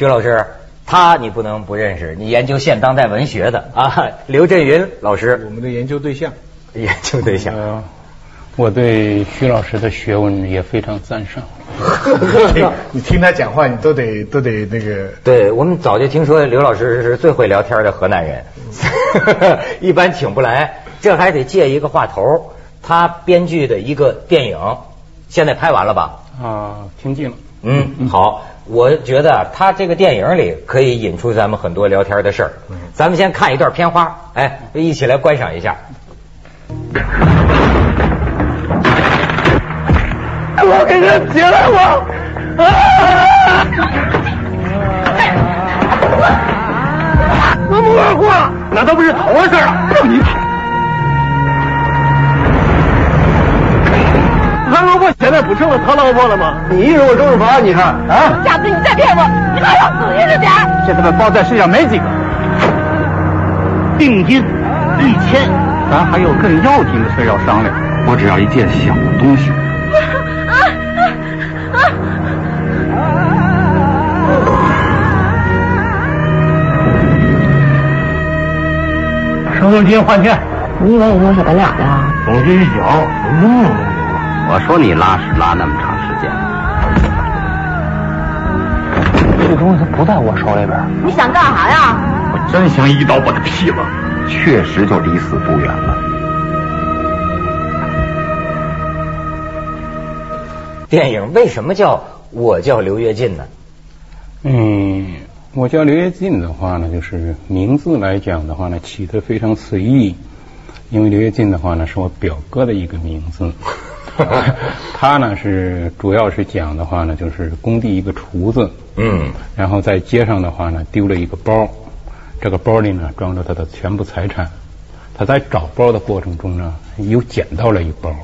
徐老师，他你不能不认识，你研究现当代文学的啊，刘震云老师，我们的研究对象。研究对象。呃，我对徐老师的学问也非常赞赏。你听他讲话，你都得都得那个。对我们早就听说刘老师是最会聊天的河南人，一般请不来，这还得借一个话头。他编剧的一个电影，现在拍完了吧？啊，听尽了。嗯，好，我觉得他这个电影里可以引出咱们很多聊天的事儿。咱们先看一段片花，哎，一起来观赏一下。我给他起来我！那么二货，难道不是头的事了让你！在不成了他老婆了吗？你以为我周润发？你看啊！下次你再骗我，你还要死硬着点！现在的包在世上没几个。定金一千，咱还有更要紧的事要商量。我只要一件小东西。收定金换券。你以为我能受得了呀？东西一交，弄了。我说你拉屎拉那么长时间，这东西不在我手里边。你想干啥呀？我真想一刀把他劈了。确实就离死不远了。电影为什么叫我叫刘跃进呢？嗯，我叫刘跃进的话呢，就是名字来讲的话呢，起得非常随意。因为刘跃进的话呢，是我表哥的一个名字。他呢是主要是讲的话呢，就是工地一个厨子。嗯。然后在街上的话呢，丢了一个包，这个包里呢装着他的全部财产。他在找包的过程中呢，又捡到了一包。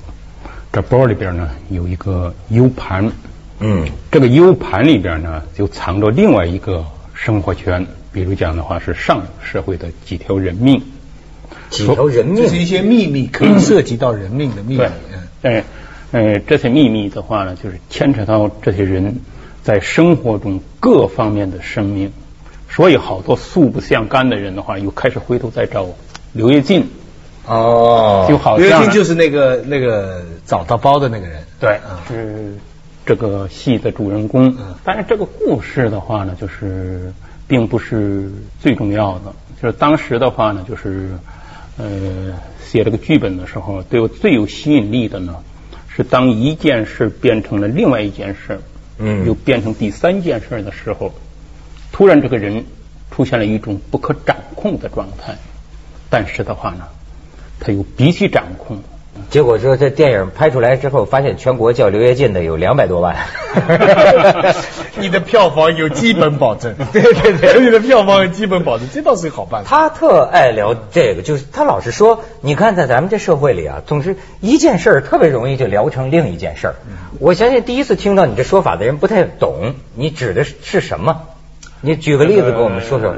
这包里边呢有一个 U 盘。嗯。这个 U 盘里边呢就藏着另外一个生活圈，比如讲的话是上社会的几条人命。几条人命，这是一些秘密，可以涉及到人命的秘密。对，呃，这些秘密的话呢，就是牵扯到这些人在生活中各方面的生命，所以好多素不相干的人的话，又开始回头再找刘跃进。哦，就好像刘跃进就是那个那个找到包的那个人。对，是这个戏的主人公。但是这个故事的话呢，就是并不是最重要的，就是当时的话呢，就是。呃，写这个剧本的时候，对我最有吸引力的呢，是当一件事变成了另外一件事，嗯，又变成第三件事的时候，突然这个人出现了一种不可掌控的状态，但是的话呢，他又必须掌控。结果说这电影拍出来之后，发现全国叫刘跃进的有两百多万，你的票房有基本保证。对对对，你的票房有基本保证，这倒是个好办法。他特爱聊这个，就是他老是说，你看在咱们这社会里啊，总是一件事儿特别容易就聊成另一件事儿。我相信第一次听到你这说法的人不太懂，你指的是什么？你举个例子给我们说说。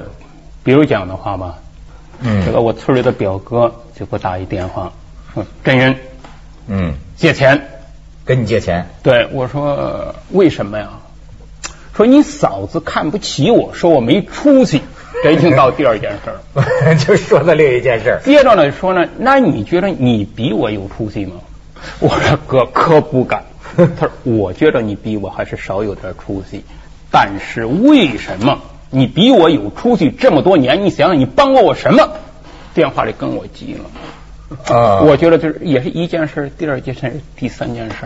比如讲的话吧，嗯，这个我村里的表哥就给我打一电话。说真人，嗯，借钱，跟你借钱，对我说为什么呀？说你嫂子看不起我，说我没出息，这已经到第二件事儿，就说到另一件事。接着呢说呢，那你觉得你比我有出息吗？我说哥可不敢。他说我觉得你比我还是少有点出息，但是为什么你比我有出息这么多年？你想想你帮过我什么？电话里跟我急了。啊，我觉得就是也是一件事，第二件事，第三件事。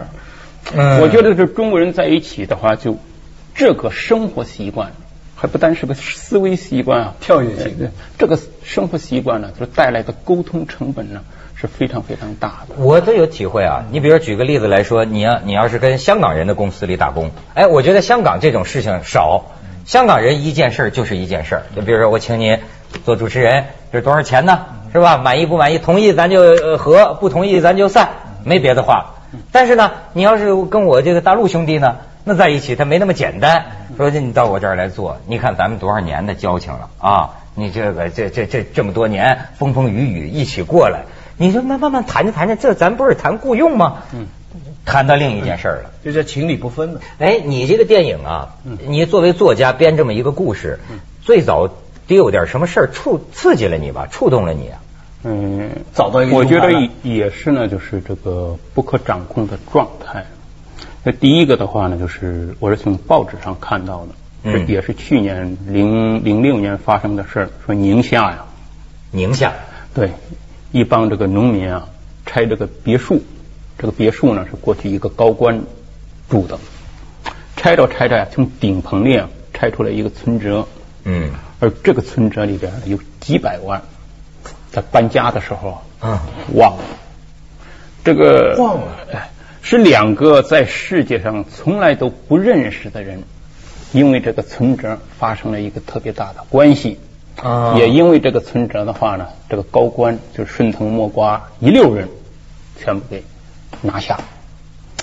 嗯，我觉得是中国人在一起的话，就这个生活习惯，还不单是个思维习惯啊，跳跃性的这个生活习惯呢，就带来的沟通成本呢是非常非常大的。我都有体会啊，你比如举个例子来说，你要你要是跟香港人的公司里打工，哎，我觉得香港这种事情少，香港人一件事就是一件事儿，就比如说我请你做主持人，这多少钱呢？是吧？满意不满意？同意咱就和，不同意咱就散，没别的话。但是呢，你要是跟我这个大陆兄弟呢，那在一起他没那么简单。说你到我这儿来做，你看咱们多少年的交情了啊！你这个这这这这么多年风风雨雨一起过来，你说慢慢慢谈着谈着，这咱不是谈雇佣吗？嗯，谈到另一件事儿了。就叫情理不分了。哎，你这个电影啊，嗯你作为作家编这么一个故事，最早得有点什么事儿触刺激了你吧，触动了你啊？嗯，找到一个我觉得也也是呢，就是这个不可掌控的状态。那第一个的话呢，就是我是从报纸上看到的，嗯。这也是去年零零六年发生的事儿，说宁夏呀，宁夏，对，一帮这个农民啊，拆这个别墅，这个别墅呢是过去一个高官住的，拆着拆着呀，从顶棚里啊拆出来一个存折，嗯。而这个存折里边有几百万，在搬家的时候啊忘了，这个忘了。哎是两个在世界上从来都不认识的人，因为这个存折发生了一个特别大的关系。啊也因为这个存折的话呢，这个高官就顺藤摸瓜，一溜人全部给拿下。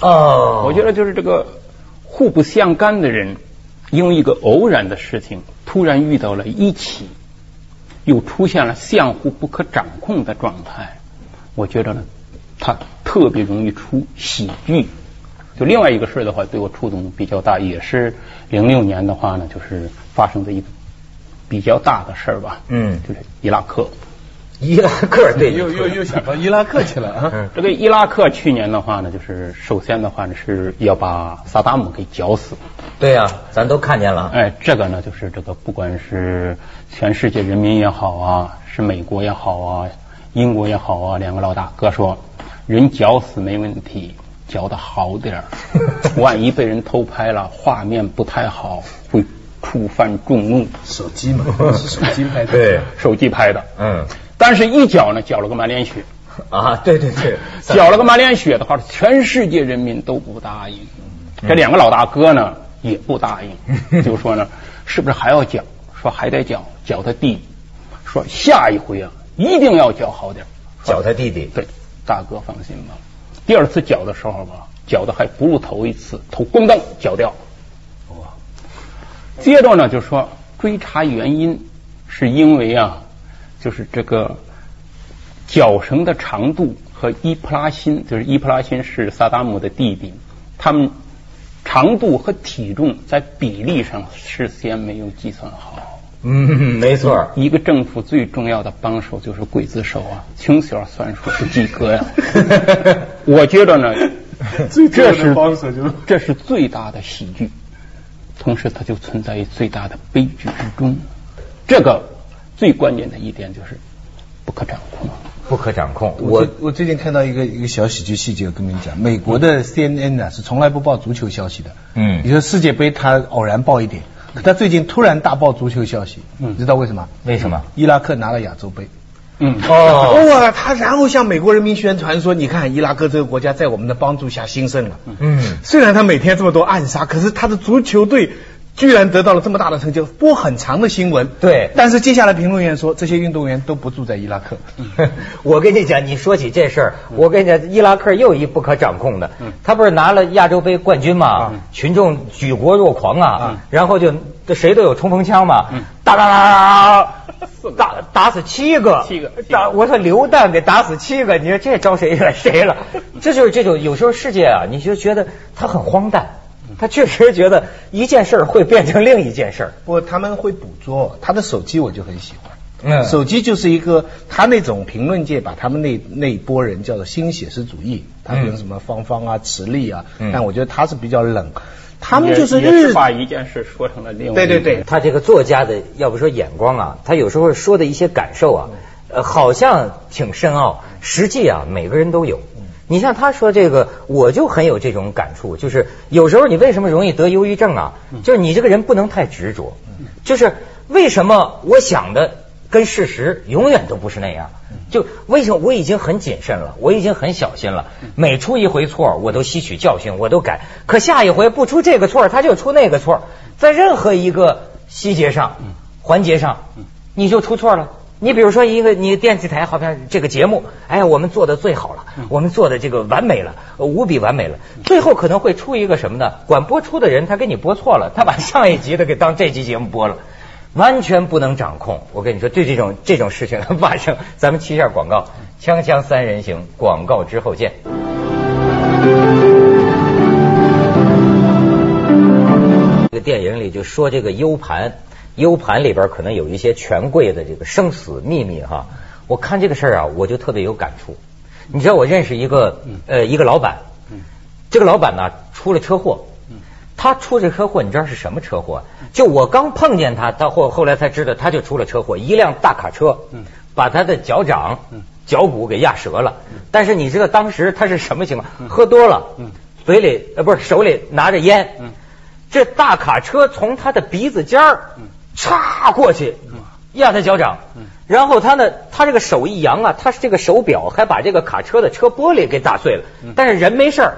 哦，我觉得就是这个互不相干的人，因为一个偶然的事情，突然遇到了一起，又出现了相互不可掌控的状态。我觉得呢，他特别容易出喜剧。就另外一个事儿的话，对我触动比较大，也是零六年的话呢，就是发生的一个比较大的事儿吧。嗯就是伊拉克。伊拉克对又又又想到伊拉克去了啊！嗯这个伊拉克去年的话呢，就是首先的话呢是要把萨达姆给绞死。对呀、咱都看见了。哎，这个呢，就是这个，不管是全世界人民也好啊，是美国也好啊，英国也好啊，两个老大哥说，人绞死没问题，绞的好点儿，万一被人偷拍了，画面不太好，会触犯众怒。手机嘛，是手机拍的。对手机拍的，嗯但是一绞呢，绞了个满脸血，啊，对对对，绞了个满脸血的话，全世界人民都不答应。这两个老大哥呢也不答应，就说呢，是不是还要绞？说还得绞，绞他弟弟。说下一回啊，一定要绞好点儿。绞他弟弟。对，大哥放心吧。第二次绞的时候吧，绞的还不如头一次，头咣当绞掉。哇！接着呢，就说追查原因，是因为啊，就是这个绞绳的长度和伊普拉辛，就是伊普拉辛是萨达姆的弟弟，他们长度和体重在比例上事先没有计算好。嗯，没错。一个政府最重要的帮手就是刽子手啊，从小算数不及格呀。我觉得呢，最这是帮手就是这是最大的喜剧，同时它就存在于最大的悲剧之中。这个最关键的一点就是不可掌控。不可掌控。我我我最近看到一个一个小喜剧细节，我跟你们讲，美国的 CNN 呢是从来不报足球消息的。嗯你说世界杯它偶然报一点，可他最近突然大爆足球消息，嗯你知道为什么？为什么？伊拉克拿了亚洲杯。嗯，哦，哇，他然后向美国人民宣传说，你看伊拉克这个国家在我们的帮助下兴盛了。嗯，虽然他每天这么多暗杀，可是他的足球队居然得到了这么大的成就，播很长的新闻。对。但是接下来评论员说，这些运动员都不住在伊拉克。我跟你讲，你说起这事儿，我跟你讲，伊拉克又一不可掌控的，他不是拿了亚洲杯冠军嘛，群众举国若狂啊，然后就谁都有冲锋枪嘛，打打打打打打死七个，七个。打我说榴弹给打死七个，你说这招谁惹谁了？这就是这种有时候世界啊，你就觉得它很荒诞。他确实觉得一件事儿会变成另一件事儿。不过他们会捕捉他的手机，我就很喜欢。嗯手机就是一个他那种评论界把他们那那一波人叫做新写实主义，他比如什么芳芳啊、池莉啊，嗯但我觉得他是比较冷，他们就是日是把一件事说成了另外一件对对对，他这个作家的，要不说眼光啊，他有时候说的一些感受啊，呃，好像挺深奥，实际啊，每个人都有。你像他说这个，我就很有这种感触，就是有时候你为什么容易得忧郁症啊？就是你这个人不能太执着，就是为什么我想的跟事实永远都不是那样？就为什么我已经很谨慎了，我已经很小心了，每出一回错我都吸取教训，我都改，可下一回不出这个错，他就出那个错，在任何一个细节上、环节上，你就出错了。你比如说一个，你电视台好像这个节目，哎，我们做的最好了，我们做的这个完美了，无比完美了，最后可能会出一个什么呢？管播出的人，他给你播错了，他把上一集的给当这集节目播了。完全不能掌控，我跟你说，对这种这种事情的发生，咱们旗下广告，锵锵三人行，广告之后见。这个电影里就说这个 u 盘。，U 盘里边可能有一些权贵的这个生死秘密哈。我看这个事儿啊，我就特别有感触。你知道我认识一个呃一个老板，这个老板呢出了车祸，他出这车祸你知道是什么车祸？就我刚碰见他，到后后来才知道他就出了车祸，一辆大卡车把他的脚掌、脚骨给压折了。但是你知道当时他是什么情况？喝多了，嘴里呃不是手里拿着烟，这大卡车从他的鼻子尖儿插过去，压他脚掌。然后他呢，他这个手一扬啊，他是这个手表还把这个卡车的车玻璃给打碎了，但是人没事儿，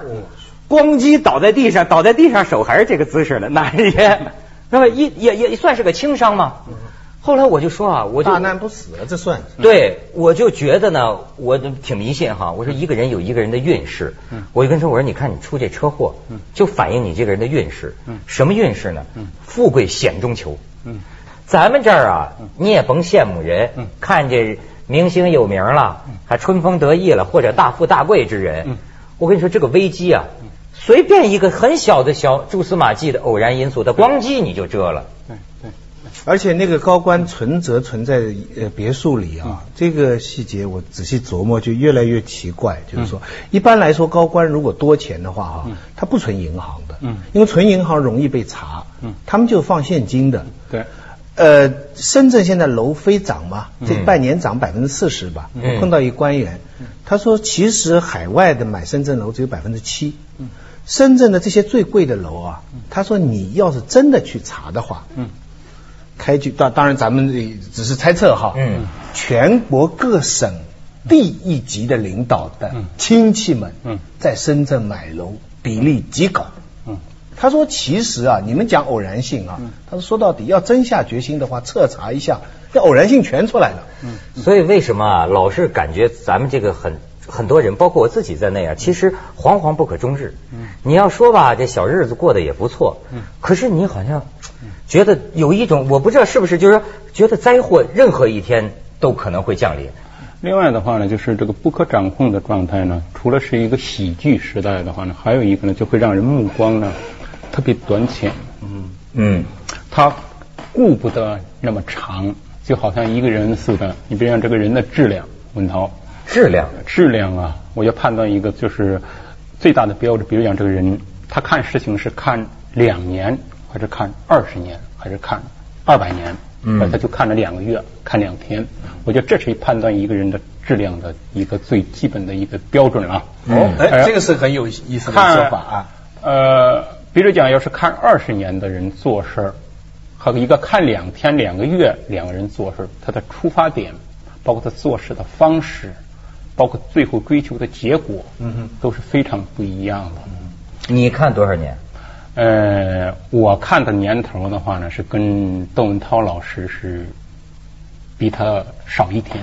咣叽倒在地上，倒在地上手还是这个姿势的，拿着烟，那么一也也算是个轻伤嘛。后来我就说啊，我就大难不死了，这算。对，我就觉得呢，我挺迷信哈。我说一个人有一个人的运势，我就跟他说，我说你看你出这车祸，就反映你这个人的运势。什么运势呢？富贵险中求。咱们这儿啊，你也甭羡慕人，看见明星有名了，还春风得意了，或者大富大贵之人。我跟你说，这个危机啊，随便一个很小的小蛛丝马迹的偶然因素，它咣叽你就遮了。而且那个高官存折存在呃别墅里啊，这个细节我仔细琢磨就越来越奇怪。就是说，一般来说高官如果多钱的话哈，他不存银行的，嗯，因为存银行容易被查，嗯，他们就放现金的。对。呃，深圳现在楼飞涨嘛，这半年涨百分之四十吧。碰到一官员，他说其实海外的买深圳楼只有百分之七。深圳的这些最贵的楼啊，他说你要是真的去查的话，开具当当然咱们只是猜测哈。嗯。全国各省地一级的领导的亲戚们，嗯。在深圳买楼比例极高。嗯。他说：“其实啊，你们讲偶然性啊，他说说到底要真下决心的话，彻查一下，这偶然性全出来了。嗯，所以为什么啊，老是感觉咱们这个很很多人，包括我自己在内啊，其实惶惶不可终日。嗯，你要说吧，这小日子过得也不错。嗯，可是你好像觉得有一种，我不知道是不是，就是说觉得灾祸任何一天都可能会降临。另外的话呢，就是这个不可掌控的状态呢，除了是一个喜剧时代的话呢，还有一个呢，就会让人目光呢。”特别短浅，嗯嗯，他顾不得那么长，就好像一个人似的。你比如像这个人的质量，文涛，质量，质量啊！我要判断一个就是最大的标准，比如讲这个人，他看事情是看两年，还是看二十年，还是看二百年？嗯，他就看了两个月，看两天。我觉得这是判断一个人的质量的一个最基本的一个标准了。哦，哎，这个是很有意思的说法啊。呃。比如讲，要是看二十年的人做事儿，和一个看两天、两个月两个人做事儿，他的出发点，包括他做事的方式，包括最后追求的结果，嗯哼，都是非常不一样的。你看多少年？呃，我看的年头的话呢，是跟窦文涛老师是。比他少一天，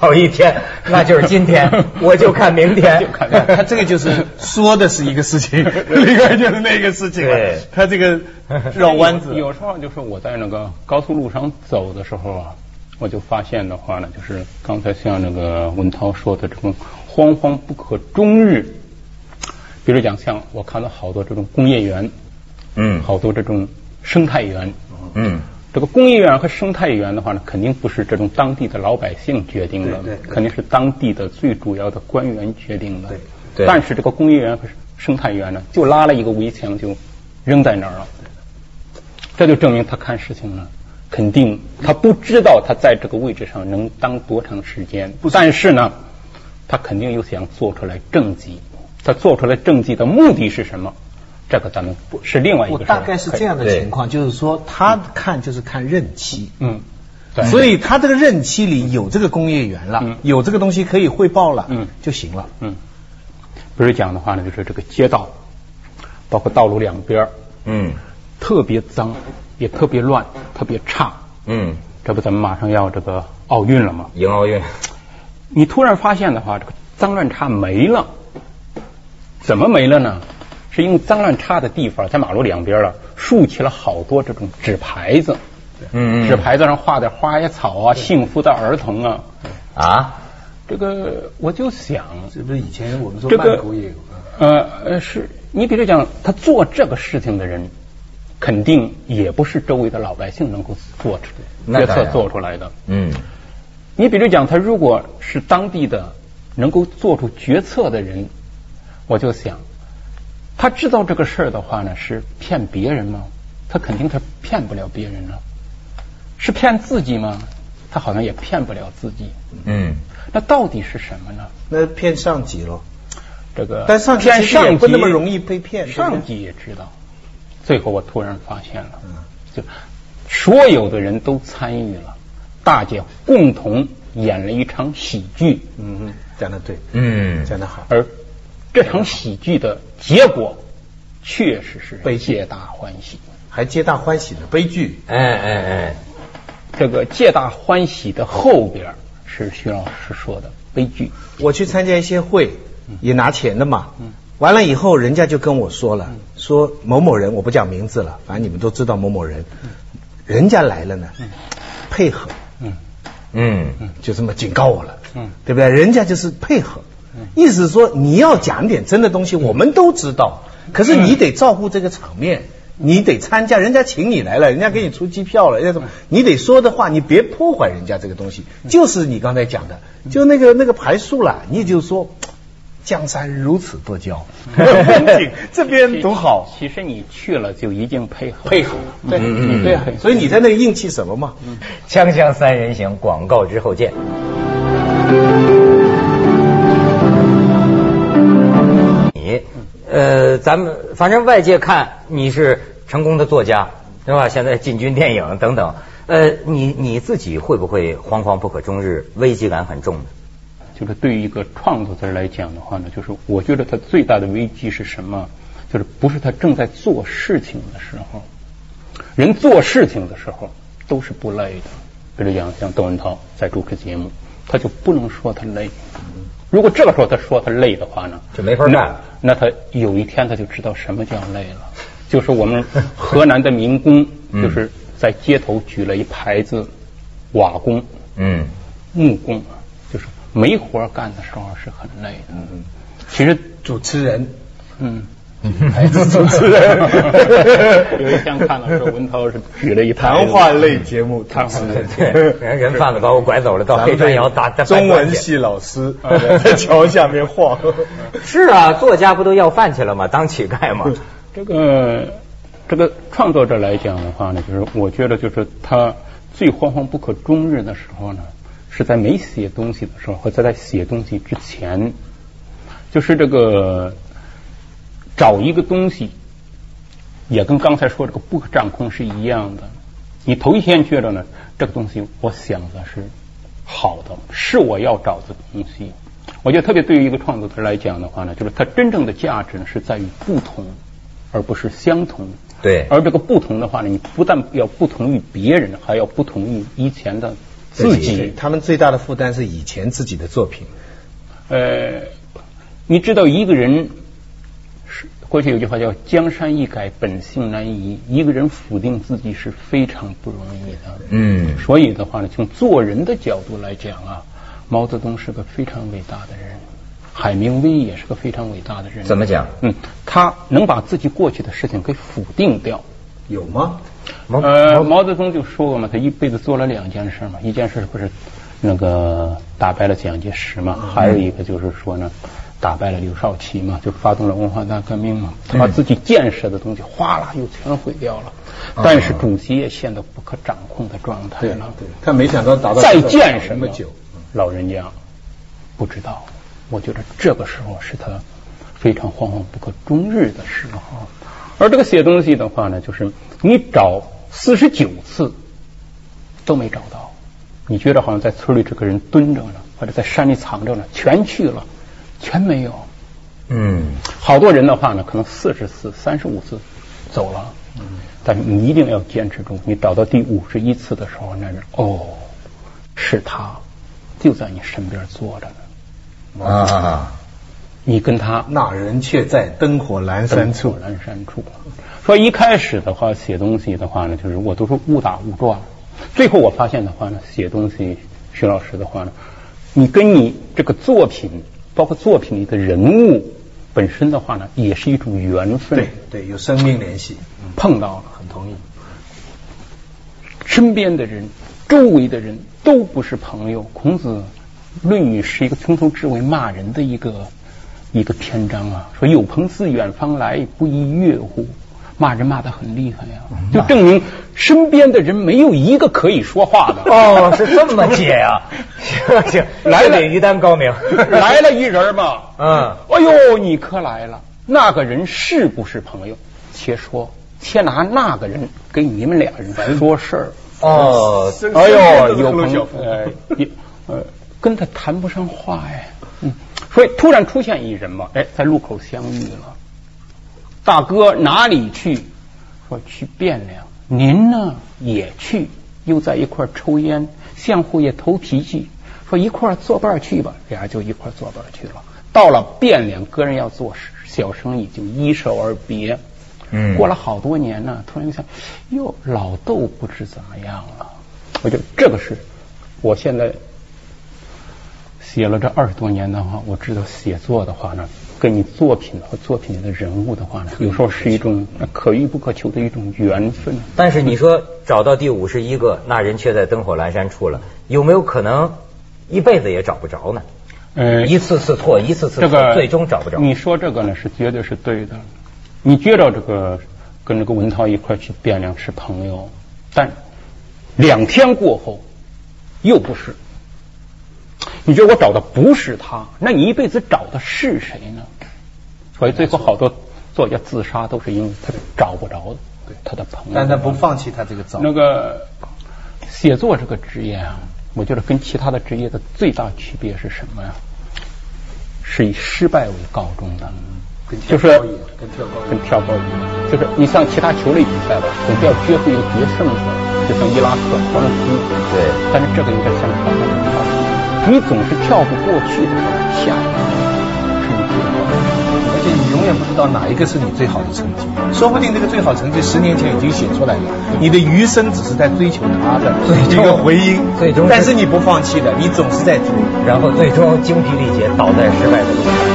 少一天，那就是今天，我就看明天。他这个就是说的是一个事情，另外就是那个事情。对，他这个绕弯子。有时候就是我在那个高速路上走的时候啊，我就发现的话呢，就是刚才像那个文涛说的这种惶惶不可终日。比如讲，像我看到好多这种工业园，嗯，好多这种生态园，嗯。这个工业园和生态园的话呢，肯定不是这种当地的老百姓决定的，肯定是当地的最主要的官员决定的。对，但是这个工业园和生态园呢，就拉了一个围墙就扔在那儿了。这就证明他看事情呢，肯定他不知道他在这个位置上能当多长时间。但是呢，他肯定又想做出来政绩。他做出来政绩的目的是什么？这个咱们不是另外一个。大概是这样的情况，就是说他看就是看任期，嗯，所以他这个任期里有这个工业园了，有这个东西可以汇报了，嗯，就行了，嗯。不是讲的话呢，就是这个街道，包括道路两边，嗯，特别脏，也特别乱，特别差，嗯。这不咱们马上要这个奥运了吗？迎奥运。你突然发现的话，这个脏乱差没了，怎么没了呢？是因为脏乱差的地方，在马路两边了，竖起了好多这种纸牌子，嗯，纸牌子上画的花呀草啊，幸福的儿童啊，啊，这个我就想，这不是以前我们说曼谷也有，呃呃，是你比如讲，他做这个事情的人，肯定也不是周围的老百姓能够做出决策做出来的。嗯，你比如讲，他如果是当地的能够做出决策的人，我就想，他知道这个事儿的话呢，是骗别人吗？他肯定他骗不了别人了。是骗自己吗？他好像也骗不了自己。嗯，那到底是什么呢？那骗上级喽。这个，但上级骗上级不那么容易被骗。上级也知道。最后我突然发现了，就所有的人都参与了，大家共同演了一场喜剧。嗯嗯，讲的对。嗯，讲的好。而这场喜剧的结果确实是悲皆大欢喜，还皆大欢喜的悲剧。哎哎哎，这个皆大欢喜的后边是徐老师说的悲剧。我去参加一些会，也拿钱的嘛。完了以后，人家就跟我说了，说某某人，我不讲名字了，反正你们都知道某某人，人家来了呢，配合，嗯。嗯，就这么警告我了，嗯。对不对？人家就是配合，意思是说你要讲点真的东西，我们都知道，可是你得照顾这个场面。你得参加，人家请你来了，人家给你出机票了，人家怎么？你得说的话，你别破坏人家这个东西。就是你刚才讲的，就那个那个排数了，你就说江山如此多娇，风景这边多好。其实你去了就一定配合配合，对对啊，所以你在那个硬气什么嘛？锵锵三人行，广告之后见。你呃，咱们反正外界看你是成功的作家，对吧？现在进军电影等等，呃，你你自己会不会惶惶不可终日，危机感很重的？就是对于一个创作者来讲的话呢，就是我觉得他最大的危机是什么？就是不是他正在做事情的时候，人做事情的时候都是不累的。比如讲，像窦文涛在主持节目，他就不能说他累。如果这个时候他说他累的话呢，就没法干。那他有一天他就知道什么叫累了。就是我们河南的民工，就是在街头举了一牌子，瓦工，嗯，木工，就是没活干的时候是很累的。嗯，其实主持人，嗯。还是主持人。有一天看到说文涛是举了一谈话类节目，谈话类对，人人贩子把我拐走了，到黑山窑打打中文系老师 在桥下面晃。是啊，作家不都要饭去了吗？当乞丐吗？这个这个创作者来讲的话呢，就是我觉得就是他最惶惶不可终日的时候呢，是在没写东西的时候，或者在写东西之前，就是这个。找一个东西，也跟刚才说这个不可掌控是一样的。你头一天觉得呢，这个东西我想的是好的，是我要找的东西。我觉得特别对于一个创作者来讲的话呢，就是它真正的价值呢是在于不同，而不是相同。对。而这个不同的话呢，你不但要不同于别人，还要不同于以前的自己。他们最大的负担是以前自己的作品。呃，你知道一个人是。过去有句话叫“江山易改，本性难移”。一个人否定自己是非常不容易的。嗯，所以的话呢，从做人的角度来讲啊，毛泽东是个非常伟大的人，海明威也是个非常伟大的人。怎么讲？嗯，他能把自己过去的事情给否定掉。有吗？呃，毛泽东就说过嘛，他一辈子做了两件事嘛，一件事不是那个打败了蒋介石嘛，还有一个就是说呢。打败了刘少奇嘛，就发动了文化大革命嘛，他把自己建设的东西哗啦又全毁掉了，但是主席也陷到不可掌控的状态了。对，他没想到达到再建什么久，老人家不知道。我觉得这个时候是他非常惶惶不可终日的时候。而这个写东西的话呢，就是你找四十九次都没找到，你觉得好像在村里这个人蹲着呢，或者在山里藏着呢，全去了。全没有，嗯，好多人的话呢，可能四十次、三十五次走了，嗯，但是你一定要坚持住。你找到第五十一次的时候，那人哦，是他，就在你身边坐着呢，啊，你跟他那人却在灯火阑珊处，阑珊处。说一开始的话，写东西的话呢，就是我都是误打误撞，最后我发现的话呢，写东西，徐老师的话呢，你跟你这个作品。包括作品里的人物本身的话呢，也是一种缘分。对对，有生命联系，碰到了，很同意。身边的人、周围的人都不是朋友。孔子《论语》是一个从头至尾骂人的一个一个篇章啊，说有朋自远方来，不亦乐乎？骂人骂的很厉害呀，就证明身边的人没有一个可以说话的。哦，是这么解呀？行行，来了一单高明，来了一人嘛。嗯，哎呦，你可来了。那个人是不是朋友？且说，且拿那个人给你们俩人说事儿。哦，哎呦，有朋友，呃，呃，跟他谈不上话哎。嗯，所以突然出现一人嘛，哎，在路口相遇了。大哥哪里去？说去汴梁。您呢也去？又在一块抽烟，相互也投脾气。说一块作伴去吧，俩就一块作伴去了。到了汴梁，个人要做小生意，就一手而别。嗯，过了好多年呢，突然想，哟，老豆不知怎么样了。我觉得这个是，我现在写了这二十多年的话，我知道写作的话呢，跟你作品和作品里的人物的话呢，有时候是一种可遇不可求的一种缘分。但是你说找到第五十一个，那人却在灯火阑珊处了，有没有可能一辈子也找不着呢？呃，一次次错，一次次错，最终找不着。你说这个呢，是绝对是对的。你觉着这个跟这个文涛一块去汴梁是朋友，但两天过后又不是。你觉得我找的不是他，那你一辈子找的是谁呢？所以最后好多作家自杀都是因为他找不着他的朋友。但他不放弃他这个找。那个写作这个职业啊，我觉得跟其他的职业的最大区别是什么呀？是以失败为告终的。就是跟跳高跟跳高一样，就是你像其他球类比赛吧，总是要决出一个决胜的，就像伊拉克、俄罗斯，对。但是这个应该像跳高跳你总是跳不过去的下一个是你最好的，而且你永远不知道哪一个是你最好的成绩，说不定这个最好成绩十年前已经写出来了，你的余生只是在追求它的这个回音，最终，但是你不放弃的，你总是在追，然后最终精疲力竭倒在失败的路上。